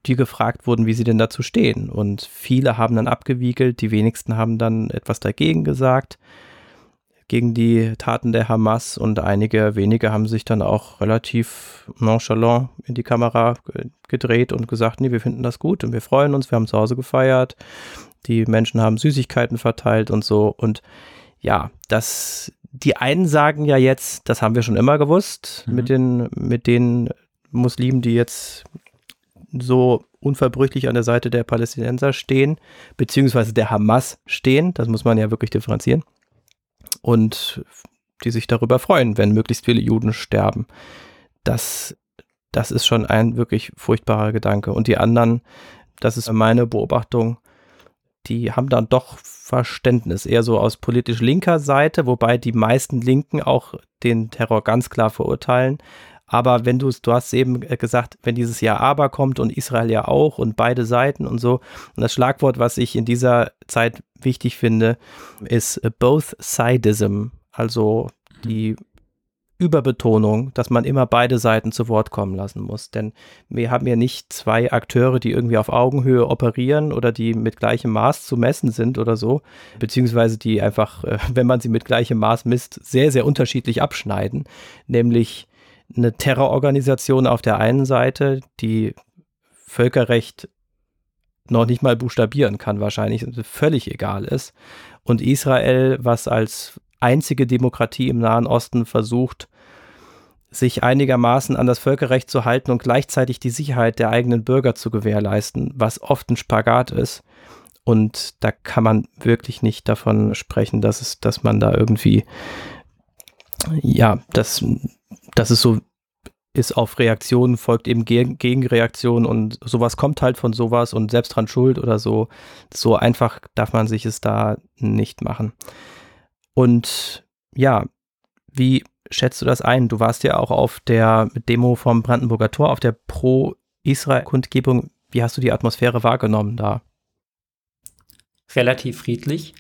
die gefragt wurden, wie sie denn dazu stehen. Und viele haben dann abgewiegelt, die wenigsten haben dann etwas dagegen gesagt, gegen die Taten der Hamas und einige wenige haben sich dann auch relativ nonchalant in die Kamera gedreht und gesagt, nee, wir finden das gut und wir freuen uns, wir haben zu Hause gefeiert, die Menschen haben Süßigkeiten verteilt und so. Und ja, das die einen sagen ja jetzt, das haben wir schon immer gewusst, mhm. mit, den, mit den Muslimen, die jetzt so unverbrüchlich an der Seite der Palästinenser stehen, beziehungsweise der Hamas stehen, das muss man ja wirklich differenzieren, und die sich darüber freuen, wenn möglichst viele Juden sterben. Das, das ist schon ein wirklich furchtbarer Gedanke. Und die anderen, das ist meine Beobachtung, die haben dann doch Verständnis, eher so aus politisch linker Seite, wobei die meisten Linken auch den Terror ganz klar verurteilen. Aber wenn du es, du hast eben gesagt, wenn dieses Jahr aber kommt und Israel ja auch und beide Seiten und so. Und das Schlagwort, was ich in dieser Zeit wichtig finde, ist both sidism. Also die Überbetonung, dass man immer beide Seiten zu Wort kommen lassen muss. Denn wir haben ja nicht zwei Akteure, die irgendwie auf Augenhöhe operieren oder die mit gleichem Maß zu messen sind oder so, beziehungsweise die einfach, äh, wenn man sie mit gleichem Maß misst, sehr, sehr unterschiedlich abschneiden. Nämlich eine Terrororganisation auf der einen Seite, die Völkerrecht noch nicht mal buchstabieren kann, wahrscheinlich völlig egal ist. Und Israel, was als einzige Demokratie im Nahen Osten versucht, sich einigermaßen an das Völkerrecht zu halten und gleichzeitig die Sicherheit der eigenen Bürger zu gewährleisten, was oft ein Spagat ist. Und da kann man wirklich nicht davon sprechen, dass es, dass man da irgendwie, ja, dass, dass es so ist auf Reaktionen, folgt eben Gegenreaktion und sowas kommt halt von sowas und selbst dran schuld oder so. So einfach darf man sich es da nicht machen. Und ja, wie schätzt du das ein? Du warst ja auch auf der Demo vom Brandenburger Tor, auf der Pro-Israel-Kundgebung. Wie hast du die Atmosphäre wahrgenommen da? Relativ friedlich.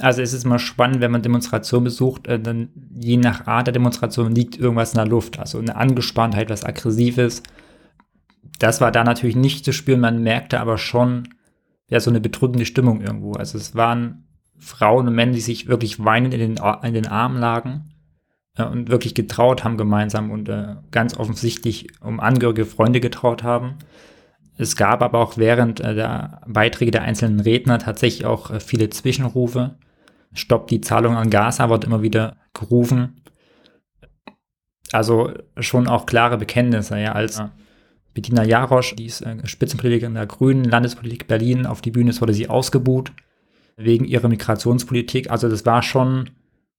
Also es ist immer spannend, wenn man Demonstrationen besucht, äh, dann je nach Art der Demonstration liegt irgendwas in der Luft. Also eine Angespanntheit, was Aggressives. Das war da natürlich nicht zu spüren. Man merkte aber schon, ja, so eine bedrückende Stimmung irgendwo. Also es waren Frauen und Männer, die sich wirklich weinend in den, in den Armen lagen äh, und wirklich getraut haben gemeinsam und äh, ganz offensichtlich um Angehörige, Freunde getraut haben. Es gab aber auch während äh, der Beiträge der einzelnen Redner tatsächlich auch äh, viele Zwischenrufe. Stoppt die Zahlung an Gaza wird immer wieder gerufen. Also schon auch klare Bekenntnisse, ja, als Bettina Jarosch, die ist äh, Spitzenpolitikerin der Grünen, Landespolitik Berlin, auf die Bühne ist, wurde sie ausgebuht wegen ihrer Migrationspolitik. Also das war schon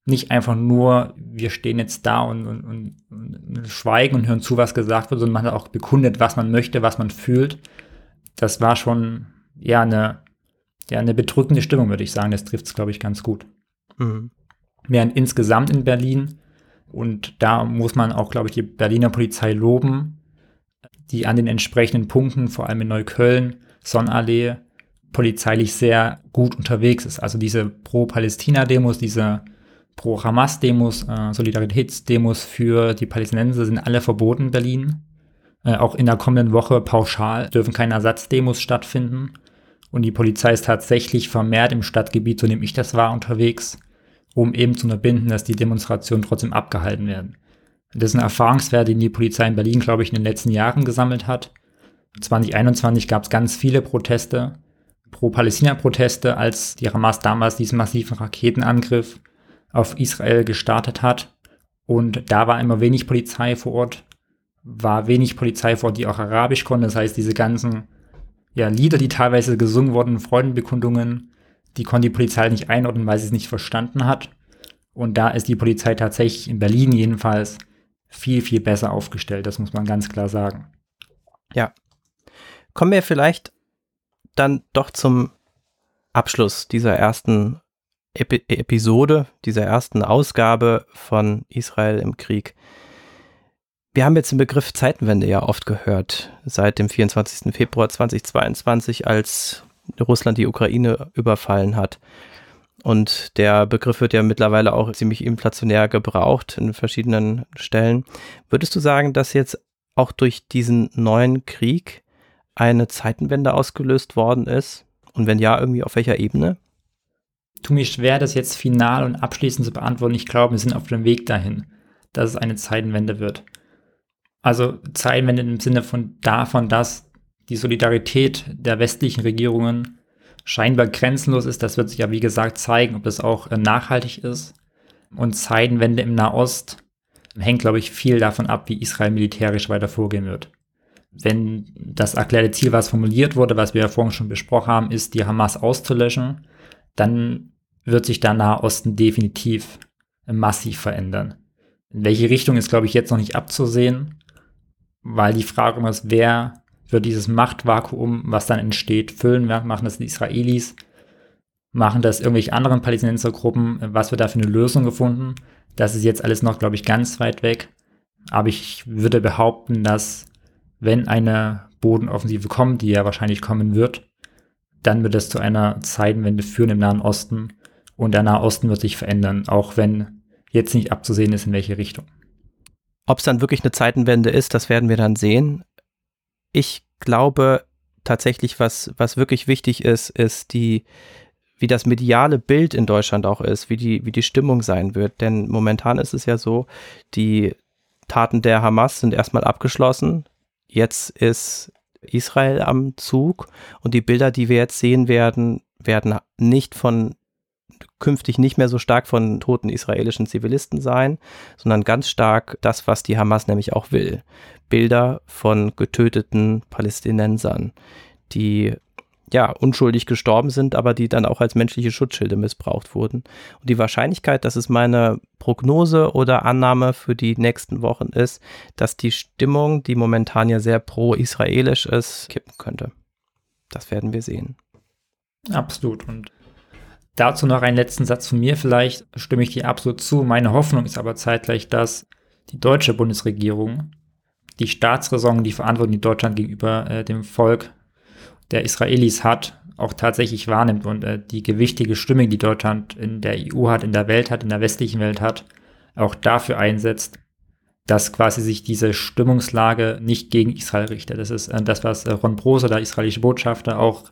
nicht einfach nur, wir stehen jetzt da und, und, und, und schweigen und hören zu, was gesagt wird, sondern man hat auch bekundet, was man möchte, was man fühlt. Das war schon ja eine, ja, eine bedrückende Stimmung, würde ich sagen. Das trifft es, glaube ich, ganz gut. Mhm. Während insgesamt in Berlin, und da muss man auch, glaube ich, die Berliner Polizei loben, die an den entsprechenden Punkten, vor allem in Neukölln, Sonnenallee, polizeilich sehr gut unterwegs ist. Also diese Pro-Palästina-Demos, diese Pro-Hamas-Demos, äh, Solidaritätsdemos für die Palästinenser sind alle verboten in Berlin. Äh, auch in der kommenden Woche pauschal dürfen keine Ersatzdemos stattfinden. Und die Polizei ist tatsächlich vermehrt im Stadtgebiet, so nehme ich das wahr, unterwegs, um eben zu unterbinden, dass die Demonstrationen trotzdem abgehalten werden. Das ist ein Erfahrungswert, den die Polizei in Berlin, glaube ich, in den letzten Jahren gesammelt hat. 2021 gab es ganz viele Proteste, Pro-Palästina-Proteste, als die Hamas damals diesen massiven Raketenangriff auf Israel gestartet hat. Und da war immer wenig Polizei vor Ort, war wenig Polizei vor Ort, die auch Arabisch konnte. Das heißt, diese ganzen ja, Lieder, die teilweise gesungen wurden, Freudenbekundungen, die konnte die Polizei nicht einordnen, weil sie es nicht verstanden hat. Und da ist die Polizei tatsächlich in Berlin jedenfalls viel, viel besser aufgestellt. Das muss man ganz klar sagen. Ja. Kommen wir vielleicht dann doch zum Abschluss dieser ersten Epi Episode, dieser ersten Ausgabe von Israel im Krieg. Wir haben jetzt den Begriff Zeitenwende ja oft gehört, seit dem 24. Februar 2022, als Russland die Ukraine überfallen hat. Und der Begriff wird ja mittlerweile auch ziemlich inflationär gebraucht in verschiedenen Stellen. Würdest du sagen, dass jetzt auch durch diesen neuen Krieg eine Zeitenwende ausgelöst worden ist? Und wenn ja, irgendwie auf welcher Ebene? Tu mir schwer, das jetzt final und abschließend zu beantworten. Ich glaube, wir sind auf dem Weg dahin, dass es eine Zeitenwende wird. Also Zeitenwende im Sinne von davon, dass die Solidarität der westlichen Regierungen scheinbar grenzenlos ist. Das wird sich ja, wie gesagt, zeigen, ob das auch äh, nachhaltig ist. Und Zeitenwende im Nahost hängt, glaube ich, viel davon ab, wie Israel militärisch weiter vorgehen wird wenn das erklärte Ziel, was formuliert wurde, was wir ja vorhin schon besprochen haben, ist, die Hamas auszulöschen, dann wird sich der Nahe Osten definitiv massiv verändern. In welche Richtung ist, glaube ich, jetzt noch nicht abzusehen, weil die Frage immer ist, wer wird dieses Machtvakuum, was dann entsteht, füllen? Machen das die Israelis? Machen das irgendwelche anderen Palästinensergruppen? Was wird da für eine Lösung gefunden? Das ist jetzt alles noch, glaube ich, ganz weit weg. Aber ich würde behaupten, dass wenn eine Bodenoffensive kommt, die ja wahrscheinlich kommen wird, dann wird es zu einer Zeitenwende führen im Nahen Osten und der Nahe Osten wird sich verändern, auch wenn jetzt nicht abzusehen ist, in welche Richtung. Ob es dann wirklich eine Zeitenwende ist, das werden wir dann sehen. Ich glaube tatsächlich, was, was wirklich wichtig ist, ist die, wie das mediale Bild in Deutschland auch ist, wie die, wie die Stimmung sein wird. Denn momentan ist es ja so, die Taten der Hamas sind erstmal abgeschlossen. Jetzt ist Israel am Zug und die Bilder, die wir jetzt sehen werden, werden nicht von künftig nicht mehr so stark von toten israelischen Zivilisten sein, sondern ganz stark das, was die Hamas nämlich auch will. Bilder von getöteten Palästinensern, die ja, unschuldig gestorben sind, aber die dann auch als menschliche Schutzschilde missbraucht wurden. Und die Wahrscheinlichkeit, das ist meine Prognose oder Annahme für die nächsten Wochen ist, dass die Stimmung, die momentan ja sehr pro-israelisch ist, kippen könnte. Das werden wir sehen. Absolut. Und dazu noch einen letzten Satz von mir. Vielleicht stimme ich dir absolut zu. Meine Hoffnung ist aber zeitgleich, dass die deutsche Bundesregierung die Staatsräson, die Verantwortung, die Deutschland gegenüber äh, dem Volk der Israelis hat, auch tatsächlich wahrnimmt und äh, die gewichtige Stimme, die Deutschland in der EU hat, in der Welt hat, in der westlichen Welt hat, auch dafür einsetzt, dass quasi sich diese Stimmungslage nicht gegen Israel richtet. Das ist äh, das, was äh, Ron Brose, der israelische Botschafter, auch,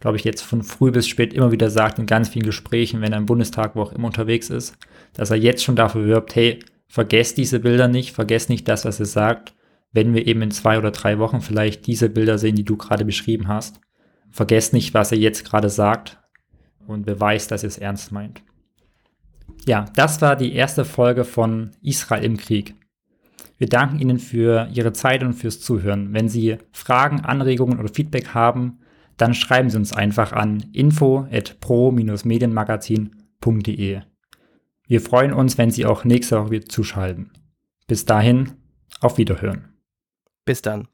glaube ich, jetzt von früh bis spät immer wieder sagt in ganz vielen Gesprächen, wenn er im Bundestag, wo auch immer unterwegs ist, dass er jetzt schon dafür wirbt, hey, vergesst diese Bilder nicht, vergesst nicht das, was er sagt, wenn wir eben in zwei oder drei Wochen vielleicht diese Bilder sehen, die du gerade beschrieben hast. Vergesst nicht, was er jetzt gerade sagt und beweist, dass ihr es ernst meint. Ja, das war die erste Folge von Israel im Krieg. Wir danken Ihnen für Ihre Zeit und fürs Zuhören. Wenn Sie Fragen, Anregungen oder Feedback haben, dann schreiben Sie uns einfach an info@pro-medienmagazin.de. Wir freuen uns, wenn Sie auch nächste Woche wieder zuschalten. Bis dahin, auf Wiederhören. Bis dann.